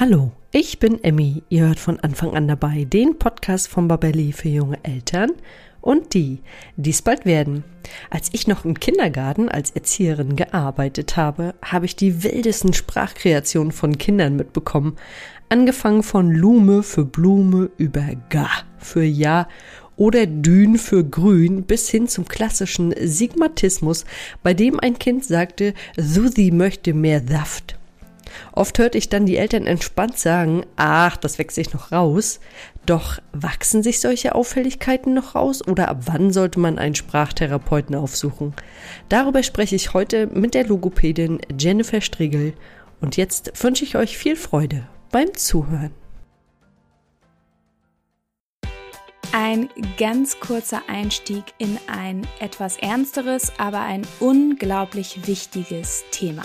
Hallo, ich bin Emmy. Ihr hört von Anfang an dabei den Podcast von Babelli für junge Eltern und die, die es bald werden. Als ich noch im Kindergarten als Erzieherin gearbeitet habe, habe ich die wildesten Sprachkreationen von Kindern mitbekommen. Angefangen von Lume für Blume über Ga für Ja oder Dün für Grün bis hin zum klassischen Sigmatismus, bei dem ein Kind sagte, Susi möchte mehr Saft. Oft hörte ich dann die Eltern entspannt sagen, ach, das wächst sich noch raus. Doch wachsen sich solche Auffälligkeiten noch raus oder ab wann sollte man einen Sprachtherapeuten aufsuchen? Darüber spreche ich heute mit der Logopädin Jennifer Striegel und jetzt wünsche ich euch viel Freude beim Zuhören. Ein ganz kurzer Einstieg in ein etwas ernsteres, aber ein unglaublich wichtiges Thema.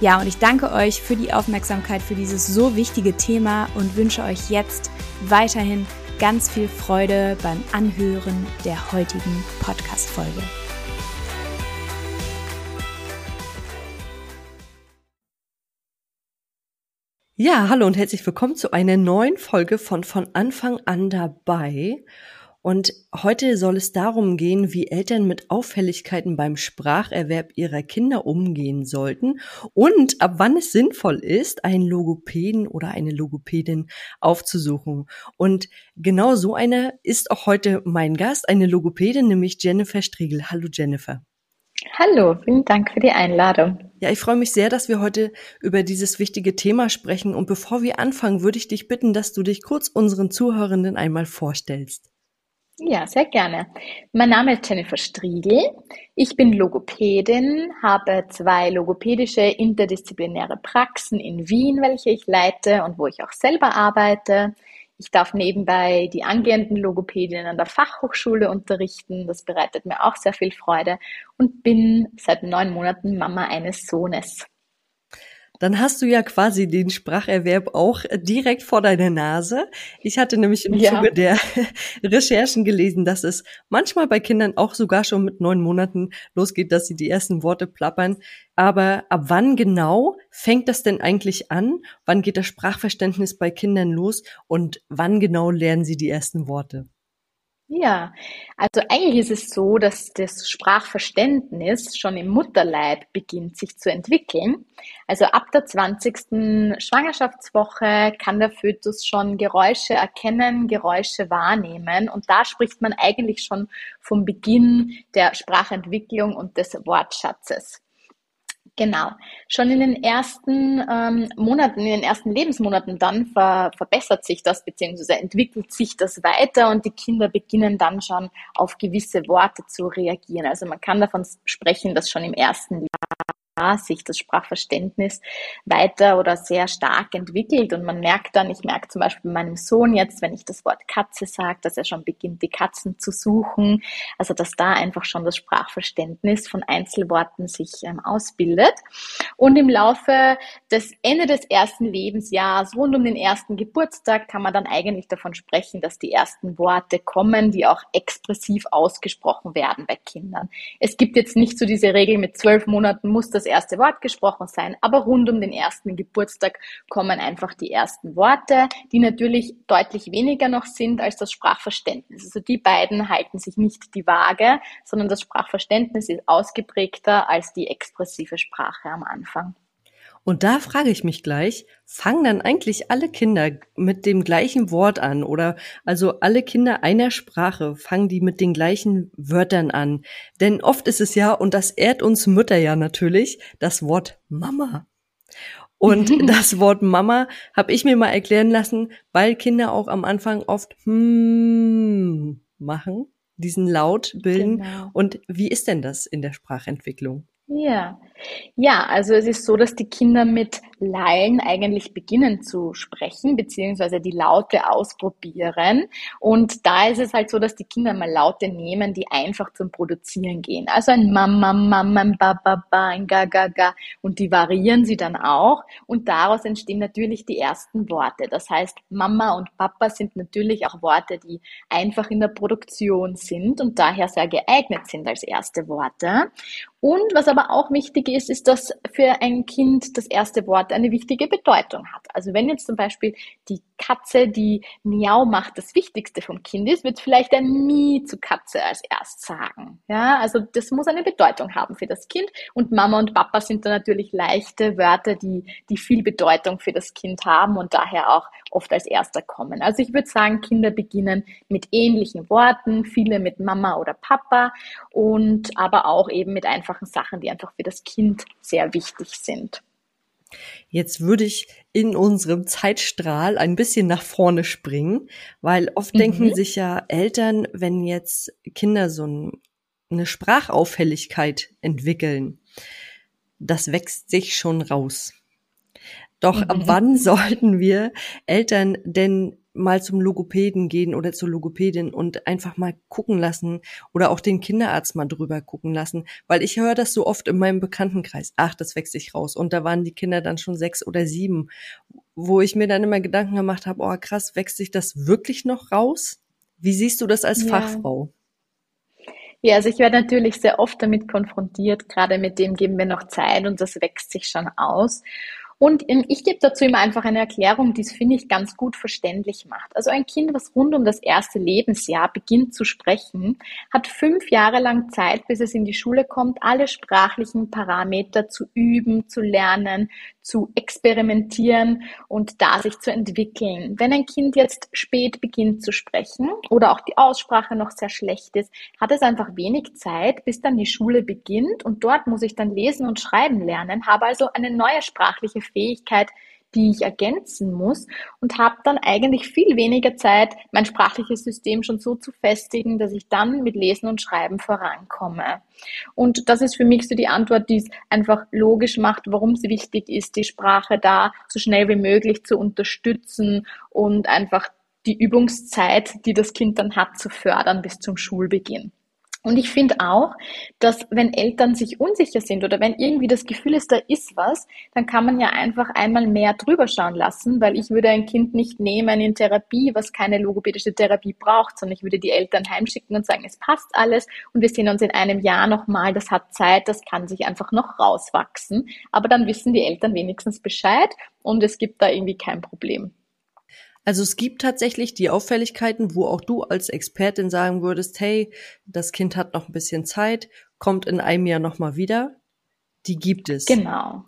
Ja, und ich danke euch für die Aufmerksamkeit für dieses so wichtige Thema und wünsche euch jetzt weiterhin ganz viel Freude beim Anhören der heutigen Podcast-Folge. Ja, hallo und herzlich willkommen zu einer neuen Folge von Von Anfang an dabei. Und heute soll es darum gehen, wie Eltern mit Auffälligkeiten beim Spracherwerb ihrer Kinder umgehen sollten und ab wann es sinnvoll ist, einen Logopäden oder eine Logopädin aufzusuchen. Und genau so eine ist auch heute mein Gast, eine Logopädin, nämlich Jennifer Striegel. Hallo Jennifer. Hallo, vielen Dank für die Einladung. Ja, ich freue mich sehr, dass wir heute über dieses wichtige Thema sprechen. Und bevor wir anfangen, würde ich dich bitten, dass du dich kurz unseren Zuhörenden einmal vorstellst. Ja, sehr gerne. Mein Name ist Jennifer Striegel. Ich bin Logopädin, habe zwei logopädische interdisziplinäre Praxen in Wien, welche ich leite und wo ich auch selber arbeite. Ich darf nebenbei die angehenden Logopädinnen an der Fachhochschule unterrichten. Das bereitet mir auch sehr viel Freude und bin seit neun Monaten Mama eines Sohnes dann hast du ja quasi den Spracherwerb auch direkt vor deiner Nase. Ich hatte nämlich im ja. Zuge der Recherchen gelesen, dass es manchmal bei Kindern auch sogar schon mit neun Monaten losgeht, dass sie die ersten Worte plappern. Aber ab wann genau fängt das denn eigentlich an? Wann geht das Sprachverständnis bei Kindern los? Und wann genau lernen sie die ersten Worte? Ja, also eigentlich ist es so, dass das Sprachverständnis schon im Mutterleib beginnt sich zu entwickeln. Also ab der 20. Schwangerschaftswoche kann der Fötus schon Geräusche erkennen, Geräusche wahrnehmen und da spricht man eigentlich schon vom Beginn der Sprachentwicklung und des Wortschatzes. Genau. Schon in den ersten ähm, Monaten, in den ersten Lebensmonaten dann ver verbessert sich das beziehungsweise entwickelt sich das weiter und die Kinder beginnen dann schon auf gewisse Worte zu reagieren. Also man kann davon sprechen, dass schon im ersten Jahr sich das Sprachverständnis weiter oder sehr stark entwickelt. Und man merkt dann, ich merke zum Beispiel bei meinem Sohn jetzt, wenn ich das Wort Katze sage, dass er schon beginnt, die Katzen zu suchen. Also dass da einfach schon das Sprachverständnis von Einzelworten sich ähm, ausbildet. Und im Laufe des Ende des ersten Lebensjahres, rund um den ersten Geburtstag, kann man dann eigentlich davon sprechen, dass die ersten Worte kommen, die auch expressiv ausgesprochen werden bei Kindern. Es gibt jetzt nicht so diese Regel, mit zwölf Monaten muss das erste Wort gesprochen sein, aber rund um den ersten Geburtstag kommen einfach die ersten Worte, die natürlich deutlich weniger noch sind als das Sprachverständnis. Also die beiden halten sich nicht die Waage, sondern das Sprachverständnis ist ausgeprägter als die expressive Sprache am Anfang. Und da frage ich mich gleich, fangen dann eigentlich alle Kinder mit dem gleichen Wort an oder also alle Kinder einer Sprache fangen die mit den gleichen Wörtern an? Denn oft ist es ja, und das ehrt uns Mütter ja natürlich, das Wort Mama. Und das Wort Mama habe ich mir mal erklären lassen, weil Kinder auch am Anfang oft hm machen, diesen Laut bilden. Genau. Und wie ist denn das in der Sprachentwicklung? Ja, ja, also es ist so, dass die Kinder mit Lallen eigentlich beginnen zu sprechen, beziehungsweise die Laute ausprobieren. Und da ist es halt so, dass die Kinder mal Laute nehmen, die einfach zum Produzieren gehen. Also ein Mama, Mama, ein Baba, Ba, ein Ga, Ga. Und die variieren sie dann auch. Und daraus entstehen natürlich die ersten Worte. Das heißt, Mama und Papa sind natürlich auch Worte, die einfach in der Produktion sind und daher sehr geeignet sind als erste Worte. Und was aber auch wichtig ist, ist, dass für ein Kind das erste Wort eine wichtige Bedeutung hat. Also wenn jetzt zum Beispiel die Katze, die Miau macht, das Wichtigste vom Kind ist, wird vielleicht ein Mi zu Katze als erst sagen. Ja, also das muss eine Bedeutung haben für das Kind. Und Mama und Papa sind da natürlich leichte Wörter, die, die viel Bedeutung für das Kind haben und daher auch oft als erster kommen. Also ich würde sagen, Kinder beginnen mit ähnlichen Worten, viele mit Mama oder Papa und aber auch eben mit einfachen Sachen, die einfach für das Kind sehr wichtig sind. Jetzt würde ich in unserem Zeitstrahl ein bisschen nach vorne springen, weil oft mhm. denken sich ja Eltern, wenn jetzt Kinder so ein, eine Sprachauffälligkeit entwickeln, das wächst sich schon raus. Doch mhm. ab wann sollten wir Eltern denn mal zum Logopäden gehen oder zur Logopädin und einfach mal gucken lassen oder auch den Kinderarzt mal drüber gucken lassen, weil ich höre das so oft in meinem Bekanntenkreis. Ach, das wächst sich raus. Und da waren die Kinder dann schon sechs oder sieben, wo ich mir dann immer Gedanken gemacht habe, oh krass, wächst sich das wirklich noch raus? Wie siehst du das als ja. Fachfrau? Ja, also ich werde natürlich sehr oft damit konfrontiert, gerade mit dem geben wir noch Zeit und das wächst sich schon aus. Und ich gebe dazu immer einfach eine Erklärung, die es, finde ich, ganz gut verständlich macht. Also ein Kind, was rund um das erste Lebensjahr beginnt zu sprechen, hat fünf Jahre lang Zeit, bis es in die Schule kommt, alle sprachlichen Parameter zu üben, zu lernen, zu experimentieren und da sich zu entwickeln. Wenn ein Kind jetzt spät beginnt zu sprechen oder auch die Aussprache noch sehr schlecht ist, hat es einfach wenig Zeit, bis dann die Schule beginnt und dort muss ich dann lesen und schreiben lernen, habe also eine neue sprachliche Fähigkeit, die ich ergänzen muss und habe dann eigentlich viel weniger Zeit, mein sprachliches System schon so zu festigen, dass ich dann mit Lesen und Schreiben vorankomme. Und das ist für mich so die Antwort, die es einfach logisch macht, warum es wichtig ist, die Sprache da so schnell wie möglich zu unterstützen und einfach die Übungszeit, die das Kind dann hat, zu fördern bis zum Schulbeginn. Und ich finde auch, dass wenn Eltern sich unsicher sind oder wenn irgendwie das Gefühl ist, da ist was, dann kann man ja einfach einmal mehr drüber schauen lassen, weil ich würde ein Kind nicht nehmen in Therapie, was keine logopädische Therapie braucht, sondern ich würde die Eltern heimschicken und sagen, es passt alles und wir sehen uns in einem Jahr nochmal, das hat Zeit, das kann sich einfach noch rauswachsen. Aber dann wissen die Eltern wenigstens Bescheid und es gibt da irgendwie kein Problem. Also es gibt tatsächlich die Auffälligkeiten, wo auch du als Expertin sagen würdest, hey, das Kind hat noch ein bisschen Zeit, kommt in einem Jahr nochmal wieder. Die gibt es. Genau.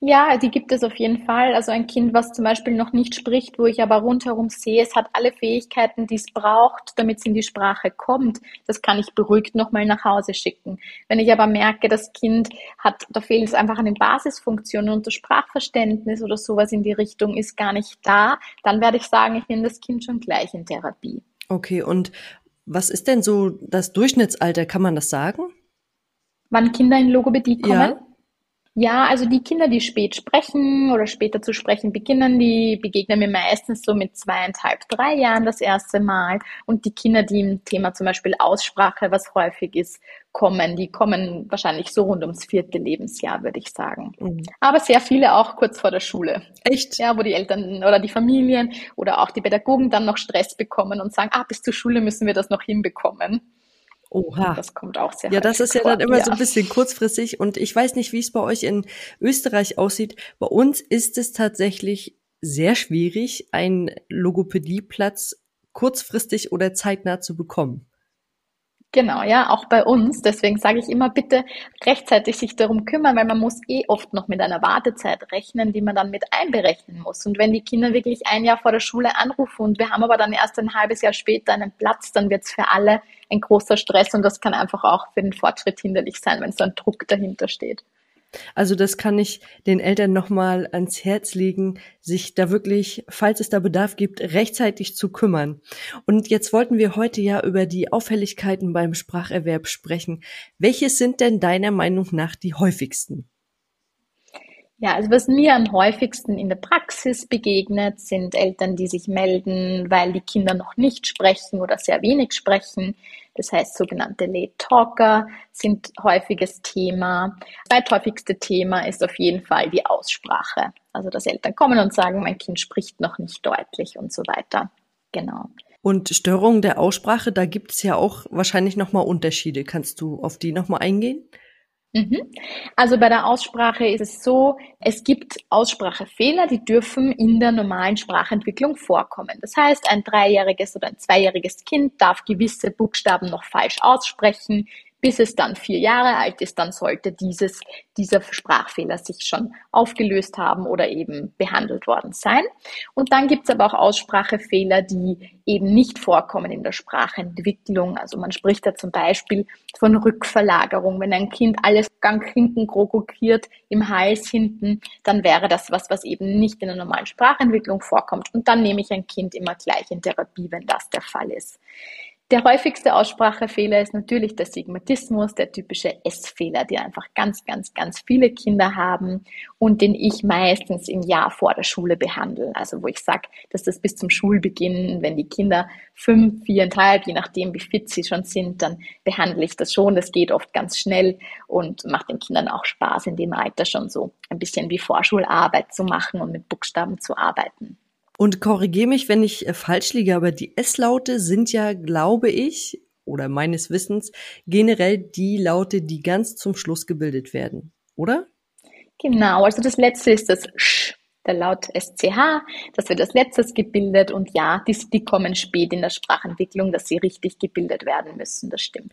Ja, die gibt es auf jeden Fall. Also ein Kind, was zum Beispiel noch nicht spricht, wo ich aber rundherum sehe, es hat alle Fähigkeiten, die es braucht, damit es in die Sprache kommt, das kann ich beruhigt nochmal nach Hause schicken. Wenn ich aber merke, das Kind hat, da fehlt es einfach an den Basisfunktionen und das Sprachverständnis oder sowas in die Richtung ist gar nicht da, dann werde ich sagen, ich nehme das Kind schon gleich in Therapie. Okay, und was ist denn so das Durchschnittsalter, kann man das sagen? Wann Kinder in Logopädie kommen? Ja. Ja, also die Kinder, die spät sprechen oder später zu sprechen beginnen, die begegnen mir meistens so mit zweieinhalb, drei Jahren das erste Mal. Und die Kinder, die im Thema zum Beispiel Aussprache, was häufig ist, kommen, die kommen wahrscheinlich so rund ums vierte Lebensjahr, würde ich sagen. Mhm. Aber sehr viele auch kurz vor der Schule. Echt? Ja, wo die Eltern oder die Familien oder auch die Pädagogen dann noch Stress bekommen und sagen, ah, bis zur Schule müssen wir das noch hinbekommen. Oha. Das kommt auch sehr Ja, das ist ja vor. dann immer ja. so ein bisschen kurzfristig und ich weiß nicht, wie es bei euch in Österreich aussieht. Bei uns ist es tatsächlich sehr schwierig, einen Logopädieplatz kurzfristig oder zeitnah zu bekommen. Genau, ja, auch bei uns. Deswegen sage ich immer, bitte rechtzeitig sich darum kümmern, weil man muss eh oft noch mit einer Wartezeit rechnen, die man dann mit einberechnen muss. Und wenn die Kinder wirklich ein Jahr vor der Schule anrufen und wir haben aber dann erst ein halbes Jahr später einen Platz, dann wird es für alle ein großer Stress und das kann einfach auch für den Fortschritt hinderlich sein, wenn so ein Druck dahinter steht. Also das kann ich den Eltern nochmal ans Herz legen, sich da wirklich, falls es da Bedarf gibt, rechtzeitig zu kümmern. Und jetzt wollten wir heute ja über die Auffälligkeiten beim Spracherwerb sprechen. Welche sind denn deiner Meinung nach die häufigsten? Ja, also was mir am häufigsten in der Praxis begegnet, sind Eltern, die sich melden, weil die Kinder noch nicht sprechen oder sehr wenig sprechen. Das heißt, sogenannte Late Talker sind häufiges Thema. Das zweithäufigste Thema ist auf jeden Fall die Aussprache. Also, dass Eltern kommen und sagen, mein Kind spricht noch nicht deutlich und so weiter. Genau. Und Störungen der Aussprache, da gibt es ja auch wahrscheinlich nochmal Unterschiede. Kannst du auf die nochmal eingehen? Mhm. Also bei der Aussprache ist es so, es gibt Aussprachefehler, die dürfen in der normalen Sprachentwicklung vorkommen. Das heißt, ein dreijähriges oder ein zweijähriges Kind darf gewisse Buchstaben noch falsch aussprechen, bis es dann vier Jahre alt ist, dann sollte dieses, dieser Sprachfehler sich schon aufgelöst haben oder eben behandelt worden sein. Und dann gibt es aber auch Aussprachefehler, die eben nicht vorkommen in der Sprachentwicklung. Also man spricht da zum Beispiel von Rückverlagerung. Wenn ein Kind alles Gang hinten krokokiert im Hals hinten, dann wäre das was, was eben nicht in der normalen Sprachentwicklung vorkommt. Und dann nehme ich ein Kind immer gleich in Therapie, wenn das der Fall ist. Der häufigste Aussprachefehler ist natürlich der Sigmatismus, der typische S-Fehler, die einfach ganz, ganz, ganz viele Kinder haben und den ich meistens im Jahr vor der Schule behandle. Also wo ich sage, dass das bis zum Schulbeginn, wenn die Kinder fünf, viereinhalb, je nachdem wie fit sie schon sind, dann behandle ich das schon. Das geht oft ganz schnell und macht den Kindern auch Spaß, in dem Alter schon so ein bisschen wie Vorschularbeit zu machen und mit Buchstaben zu arbeiten. Und korrigiere mich, wenn ich äh, falsch liege, aber die S-Laute sind ja, glaube ich, oder meines Wissens, generell die Laute, die ganz zum Schluss gebildet werden, oder? Genau, also das letzte ist das Sch, der Laut SCH, das wird als letztes gebildet und ja, die, die kommen spät in der Sprachentwicklung, dass sie richtig gebildet werden müssen, das stimmt.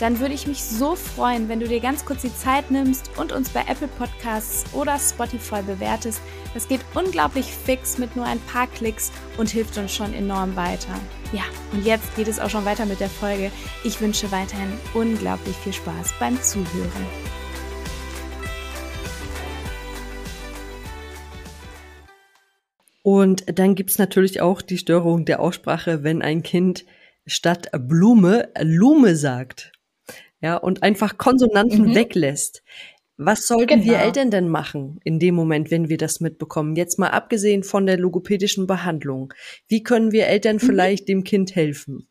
dann würde ich mich so freuen, wenn du dir ganz kurz die Zeit nimmst und uns bei Apple Podcasts oder Spotify bewertest. Das geht unglaublich fix mit nur ein paar Klicks und hilft uns schon enorm weiter. Ja, und jetzt geht es auch schon weiter mit der Folge. Ich wünsche weiterhin unglaublich viel Spaß beim Zuhören. Und dann gibt's natürlich auch die Störung der Aussprache, wenn ein Kind statt Blume Lume sagt ja, und einfach Konsonanten mhm. weglässt. Was sollten genau. wir Eltern denn machen in dem Moment, wenn wir das mitbekommen? Jetzt mal abgesehen von der logopädischen Behandlung. Wie können wir Eltern mhm. vielleicht dem Kind helfen?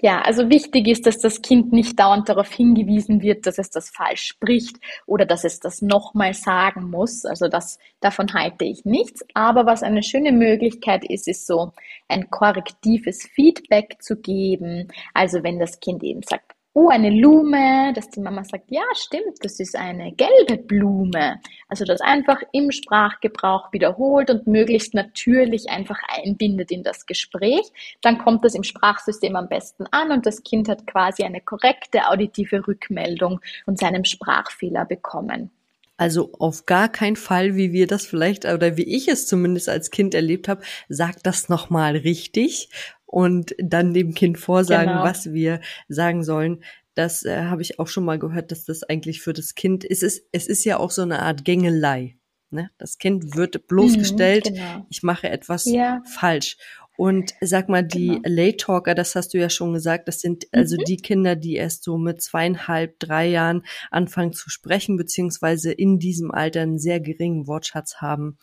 Ja, also wichtig ist, dass das Kind nicht dauernd darauf hingewiesen wird, dass es das falsch spricht oder dass es das nochmal sagen muss. Also das, davon halte ich nichts. Aber was eine schöne Möglichkeit ist, ist so ein korrektives Feedback zu geben. Also wenn das Kind eben sagt, oh, eine Blume, dass die Mama sagt, ja, stimmt, das ist eine gelbe Blume. Also das einfach im Sprachgebrauch wiederholt und möglichst natürlich einfach einbindet in das Gespräch. Dann kommt das im Sprachsystem am besten an und das Kind hat quasi eine korrekte auditive Rückmeldung und seinem Sprachfehler bekommen. Also auf gar keinen Fall, wie wir das vielleicht oder wie ich es zumindest als Kind erlebt habe, sagt das nochmal richtig, und dann dem Kind vorsagen, genau. was wir sagen sollen. Das äh, habe ich auch schon mal gehört, dass das eigentlich für das Kind ist. Es, es ist ja auch so eine Art Gängelei. Ne? Das Kind wird bloßgestellt, mhm, genau. ich mache etwas ja. falsch. Und sag mal, die genau. Late Talker, das hast du ja schon gesagt, das sind also mhm. die Kinder, die erst so mit zweieinhalb, drei Jahren anfangen zu sprechen, beziehungsweise in diesem Alter einen sehr geringen Wortschatz haben.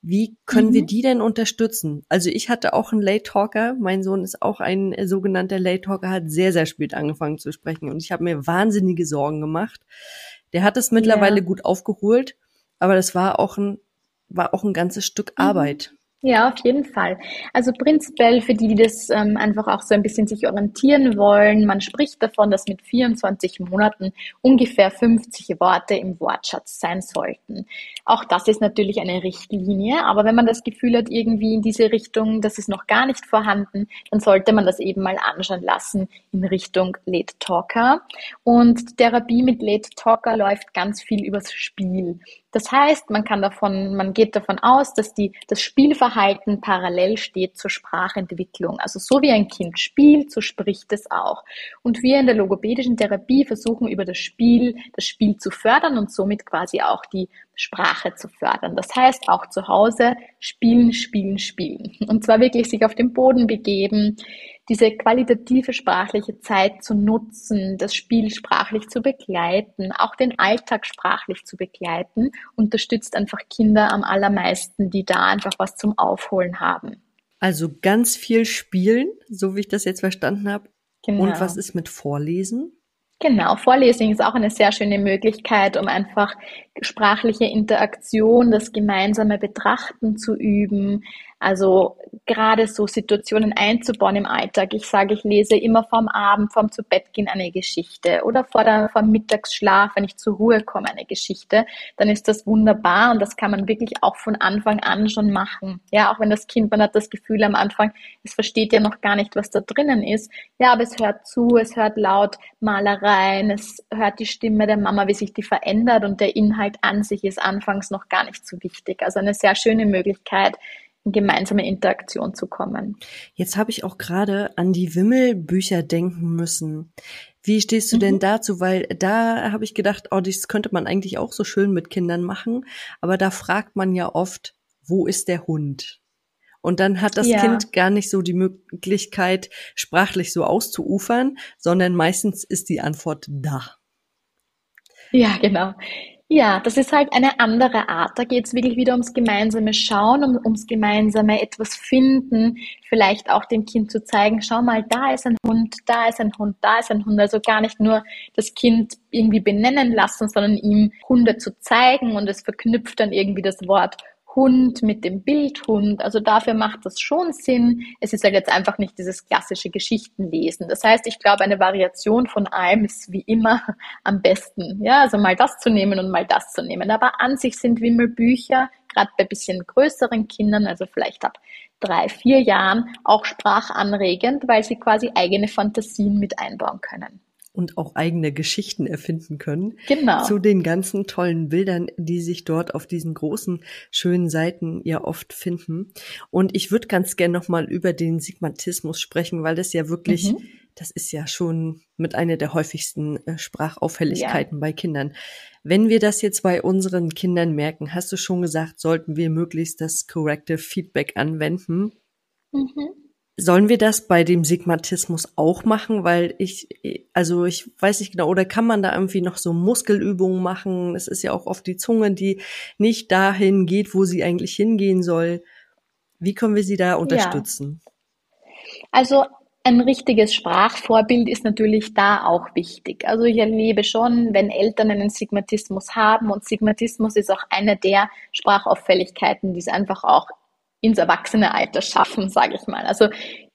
Wie können mhm. wir die denn unterstützen? Also ich hatte auch einen Late Talker, mein Sohn ist auch ein sogenannter Late Talker, hat sehr, sehr spät angefangen zu sprechen und ich habe mir wahnsinnige Sorgen gemacht. Der hat es mittlerweile ja. gut aufgeholt, aber das war auch ein, war auch ein ganzes Stück mhm. Arbeit. Ja, auf jeden Fall. Also prinzipiell für die, die das ähm, einfach auch so ein bisschen sich orientieren wollen, man spricht davon, dass mit 24 Monaten ungefähr 50 Worte im Wortschatz sein sollten. Auch das ist natürlich eine Richtlinie, aber wenn man das Gefühl hat, irgendwie in diese Richtung, das ist noch gar nicht vorhanden, dann sollte man das eben mal anschauen lassen in Richtung Late Talker. Und Therapie mit Late Talker läuft ganz viel übers Spiel. Das heißt, man kann davon, man geht davon aus, dass die, das Spielverhalten parallel steht zur Sprachentwicklung. Also so wie ein Kind spielt, so spricht es auch. Und wir in der logopädischen Therapie versuchen über das Spiel, das Spiel zu fördern und somit quasi auch die Sprache zu fördern. Das heißt, auch zu Hause spielen, spielen, spielen. Und zwar wirklich sich auf den Boden begeben, diese qualitative sprachliche Zeit zu nutzen, das Spiel sprachlich zu begleiten, auch den Alltag sprachlich zu begleiten, unterstützt einfach Kinder am allermeisten, die da einfach was zum Aufholen haben. Also ganz viel spielen, so wie ich das jetzt verstanden habe. Genau. Und was ist mit Vorlesen? Genau, Vorlesung ist auch eine sehr schöne Möglichkeit, um einfach sprachliche Interaktion, das gemeinsame Betrachten zu üben, also gerade so Situationen einzubauen im Alltag. Ich sage, ich lese immer vorm Abend, vorm zu Bett gehen eine Geschichte oder vor der, vorm Mittagsschlaf, wenn ich zur Ruhe komme, eine Geschichte. Dann ist das wunderbar und das kann man wirklich auch von Anfang an schon machen. Ja, auch wenn das Kind, man hat das Gefühl am Anfang, es versteht ja noch gar nicht, was da drinnen ist. Ja, aber es hört zu, es hört laut Malereien, es hört die Stimme der Mama, wie sich die verändert und der Inhalt an sich ist anfangs noch gar nicht so wichtig. Also eine sehr schöne Möglichkeit, gemeinsame Interaktion zu kommen. Jetzt habe ich auch gerade an die Wimmelbücher denken müssen. Wie stehst du mhm. denn dazu? Weil da habe ich gedacht, oh, das könnte man eigentlich auch so schön mit Kindern machen. Aber da fragt man ja oft, wo ist der Hund? Und dann hat das ja. Kind gar nicht so die Möglichkeit, sprachlich so auszuufern, sondern meistens ist die Antwort da. Ja, genau. Ja, das ist halt eine andere Art. Da geht es wirklich wieder ums gemeinsame Schauen, um, ums gemeinsame etwas finden, vielleicht auch dem Kind zu zeigen, schau mal, da ist ein Hund, da ist ein Hund, da ist ein Hund. Also gar nicht nur das Kind irgendwie benennen lassen, sondern ihm Hunde zu zeigen und es verknüpft dann irgendwie das Wort Hund mit dem Bildhund. Also dafür macht das schon Sinn. Es ist halt jetzt einfach nicht dieses klassische Geschichtenlesen. Das heißt, ich glaube, eine Variation von allem ist wie immer am besten. Ja, also mal das zu nehmen und mal das zu nehmen. Aber an sich sind Wimmelbücher, gerade bei bisschen größeren Kindern, also vielleicht ab drei, vier Jahren, auch sprachanregend, weil sie quasi eigene Fantasien mit einbauen können und auch eigene Geschichten erfinden können. Genau. Zu den ganzen tollen Bildern, die sich dort auf diesen großen, schönen Seiten ja oft finden. Und ich würde ganz gern nochmal über den Sigmatismus sprechen, weil das ja wirklich, mhm. das ist ja schon mit einer der häufigsten äh, Sprachauffälligkeiten ja. bei Kindern. Wenn wir das jetzt bei unseren Kindern merken, hast du schon gesagt, sollten wir möglichst das Corrective Feedback anwenden. Mhm. Sollen wir das bei dem Sigmatismus auch machen? Weil ich, also ich weiß nicht genau, oder kann man da irgendwie noch so Muskelübungen machen? Es ist ja auch oft die Zunge, die nicht dahin geht, wo sie eigentlich hingehen soll. Wie können wir sie da unterstützen? Ja. Also ein richtiges Sprachvorbild ist natürlich da auch wichtig. Also ich erlebe schon, wenn Eltern einen Sigmatismus haben und Sigmatismus ist auch eine der Sprachauffälligkeiten, die es einfach auch ins Erwachsenealter schaffen, sage ich mal. Also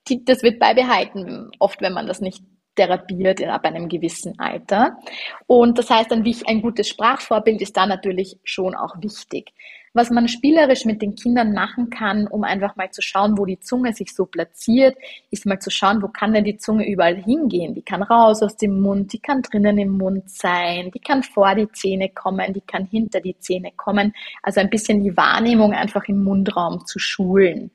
die, das wird beibehalten, oft wenn man das nicht therapiert ab einem gewissen Alter. Und das heißt, ein, ein gutes Sprachvorbild ist da natürlich schon auch wichtig was man spielerisch mit den Kindern machen kann, um einfach mal zu schauen, wo die Zunge sich so platziert, ist mal zu schauen, wo kann denn die Zunge überall hingehen. Die kann raus aus dem Mund, die kann drinnen im Mund sein, die kann vor die Zähne kommen, die kann hinter die Zähne kommen. Also ein bisschen die Wahrnehmung einfach im Mundraum zu schulen.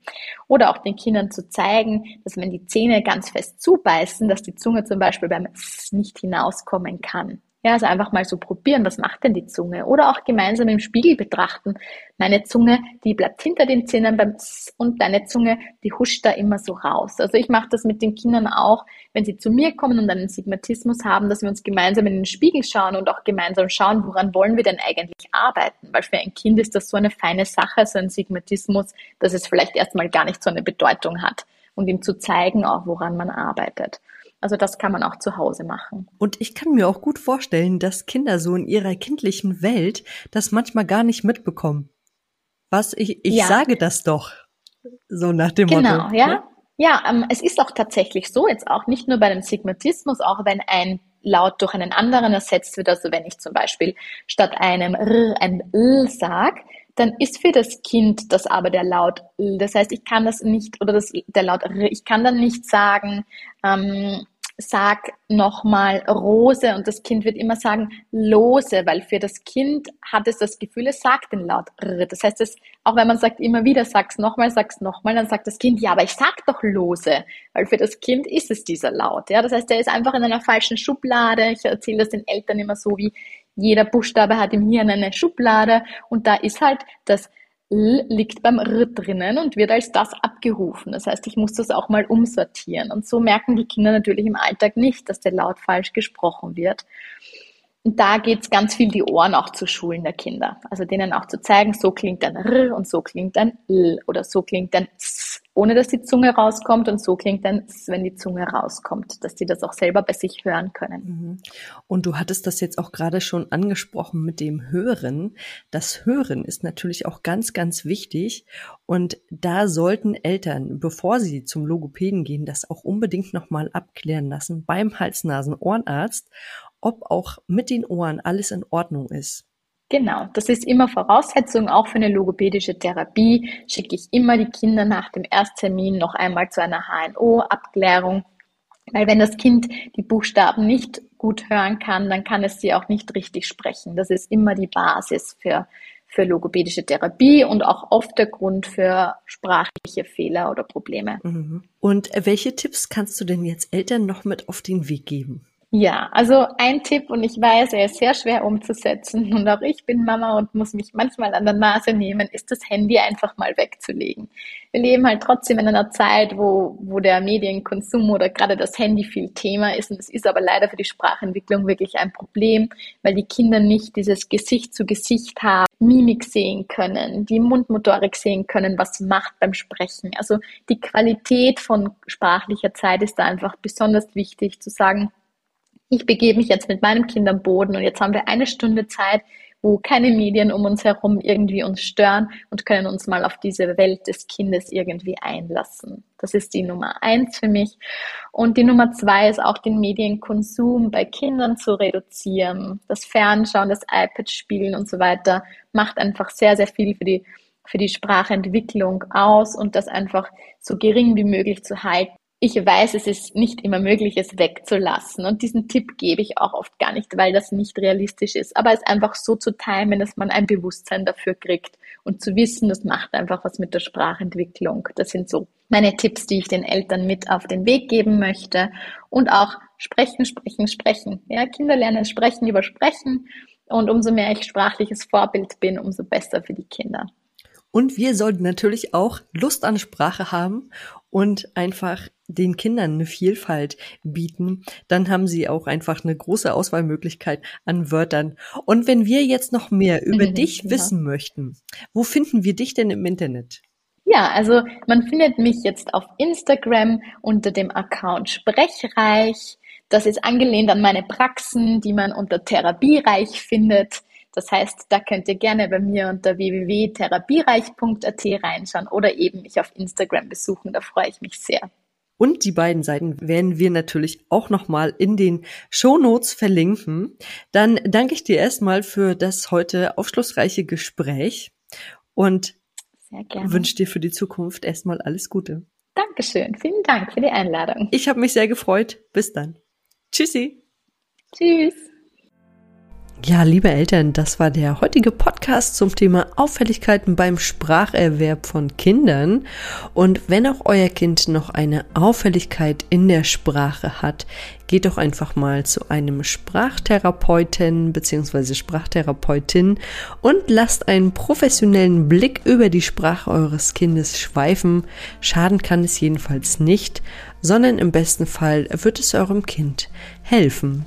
Oder auch den Kindern zu zeigen, dass wenn die Zähne ganz fest zubeißen, dass die Zunge zum Beispiel beim S nicht hinauskommen kann. Ja, also einfach mal so probieren, was macht denn die Zunge? Oder auch gemeinsam im Spiegel betrachten. Meine Zunge, die bleibt hinter den Zähnen beim S und deine Zunge, die huscht da immer so raus. Also ich mache das mit den Kindern auch, wenn sie zu mir kommen und einen Sigmatismus haben, dass wir uns gemeinsam in den Spiegel schauen und auch gemeinsam schauen, woran wollen wir denn eigentlich arbeiten? Weil für ein Kind ist das so eine feine Sache, so ein Sigmatismus, dass es vielleicht erstmal gar nicht so eine Bedeutung hat und ihm zu zeigen auch, woran man arbeitet. Also das kann man auch zu Hause machen. Und ich kann mir auch gut vorstellen, dass Kinder so in ihrer kindlichen Welt das manchmal gar nicht mitbekommen. Was ich, ich ja. sage das doch. So nach dem genau, Motto. Genau, ja. Ne? Ja, ähm, es ist auch tatsächlich so, jetzt auch nicht nur bei dem Sigmatismus, auch wenn ein Laut durch einen anderen ersetzt wird, also wenn ich zum Beispiel statt einem R ein L sag, dann ist für das Kind das aber der Laut L. Das heißt, ich kann das nicht, oder das, der Laut R, ich kann dann nicht sagen, ähm, sag nochmal Rose und das Kind wird immer sagen Lose, weil für das Kind hat es das Gefühl, es sagt den Laut R. Das heißt, es, auch wenn man sagt immer wieder, sag's nochmal, sag's nochmal, dann sagt das Kind, ja, aber ich sag doch Lose, weil für das Kind ist es dieser Laut. Ja, das heißt, er ist einfach in einer falschen Schublade. Ich erzähle das den Eltern immer so, wie jeder Buchstabe hat im Hirn eine Schublade und da ist halt das L liegt beim R drinnen und wird als das abgerufen. Das heißt, ich muss das auch mal umsortieren. Und so merken die Kinder natürlich im Alltag nicht, dass der Laut falsch gesprochen wird. Und da geht es ganz viel, die Ohren auch zu schulen der Kinder. Also denen auch zu zeigen, so klingt ein R und so klingt ein L oder so klingt ein S, ohne dass die Zunge rauskommt und so klingt S, wenn die Zunge rauskommt, dass die das auch selber bei sich hören können. Mhm. Und du hattest das jetzt auch gerade schon angesprochen mit dem Hören. Das Hören ist natürlich auch ganz, ganz wichtig. Und da sollten Eltern, bevor sie zum Logopäden gehen, das auch unbedingt nochmal abklären lassen beim Hals-Nasen-Ohrenarzt ob auch mit den Ohren alles in Ordnung ist. Genau, das ist immer Voraussetzung auch für eine logopädische Therapie. Schicke ich immer die Kinder nach dem Ersttermin noch einmal zu einer HNO-Abklärung, weil wenn das Kind die Buchstaben nicht gut hören kann, dann kann es sie auch nicht richtig sprechen. Das ist immer die Basis für, für logopädische Therapie und auch oft der Grund für sprachliche Fehler oder Probleme. Mhm. Und welche Tipps kannst du denn jetzt Eltern noch mit auf den Weg geben? Ja, also ein Tipp und ich weiß, er ist sehr schwer umzusetzen und auch ich bin Mama und muss mich manchmal an der Nase nehmen, ist das Handy einfach mal wegzulegen. Wir leben halt trotzdem in einer Zeit, wo, wo der Medienkonsum oder gerade das Handy viel Thema ist und es ist aber leider für die Sprachentwicklung wirklich ein Problem, weil die Kinder nicht dieses Gesicht zu Gesicht haben, Mimik sehen können, die Mundmotorik sehen können, was macht beim Sprechen. Also die Qualität von sprachlicher Zeit ist da einfach besonders wichtig zu sagen, ich begebe mich jetzt mit meinem Kind am Boden und jetzt haben wir eine Stunde Zeit, wo keine Medien um uns herum irgendwie uns stören und können uns mal auf diese Welt des Kindes irgendwie einlassen. Das ist die Nummer eins für mich. Und die Nummer zwei ist auch den Medienkonsum bei Kindern zu reduzieren. Das Fernschauen, das iPad spielen und so weiter macht einfach sehr, sehr viel für die für die Sprachentwicklung aus und das einfach so gering wie möglich zu halten ich weiß, es ist nicht immer möglich, es wegzulassen. Und diesen Tipp gebe ich auch oft gar nicht, weil das nicht realistisch ist. Aber es einfach so zu timen, dass man ein Bewusstsein dafür kriegt und zu wissen, das macht einfach was mit der Sprachentwicklung. Das sind so meine Tipps, die ich den Eltern mit auf den Weg geben möchte. Und auch sprechen, sprechen, sprechen. Ja, Kinder lernen sprechen über sprechen. Und umso mehr ich sprachliches Vorbild bin, umso besser für die Kinder. Und wir sollten natürlich auch Lust an Sprache haben und einfach den Kindern eine Vielfalt bieten, dann haben sie auch einfach eine große Auswahlmöglichkeit an Wörtern. Und wenn wir jetzt noch mehr über mhm, dich ja. wissen möchten, wo finden wir dich denn im Internet? Ja, also man findet mich jetzt auf Instagram unter dem Account Sprechreich. Das ist angelehnt an meine Praxen, die man unter Therapiereich findet. Das heißt, da könnt ihr gerne bei mir unter www.therapiereich.at reinschauen oder eben mich auf Instagram besuchen. Da freue ich mich sehr. Und die beiden Seiten werden wir natürlich auch nochmal in den Show Notes verlinken. Dann danke ich dir erstmal für das heute aufschlussreiche Gespräch und wünsche dir für die Zukunft erstmal alles Gute. Dankeschön. Vielen Dank für die Einladung. Ich habe mich sehr gefreut. Bis dann. Tschüssi. Tschüss. Ja, liebe Eltern, das war der heutige Podcast zum Thema Auffälligkeiten beim Spracherwerb von Kindern. Und wenn auch euer Kind noch eine Auffälligkeit in der Sprache hat, geht doch einfach mal zu einem Sprachtherapeuten bzw. Sprachtherapeutin und lasst einen professionellen Blick über die Sprache eures Kindes schweifen. Schaden kann es jedenfalls nicht, sondern im besten Fall wird es eurem Kind helfen.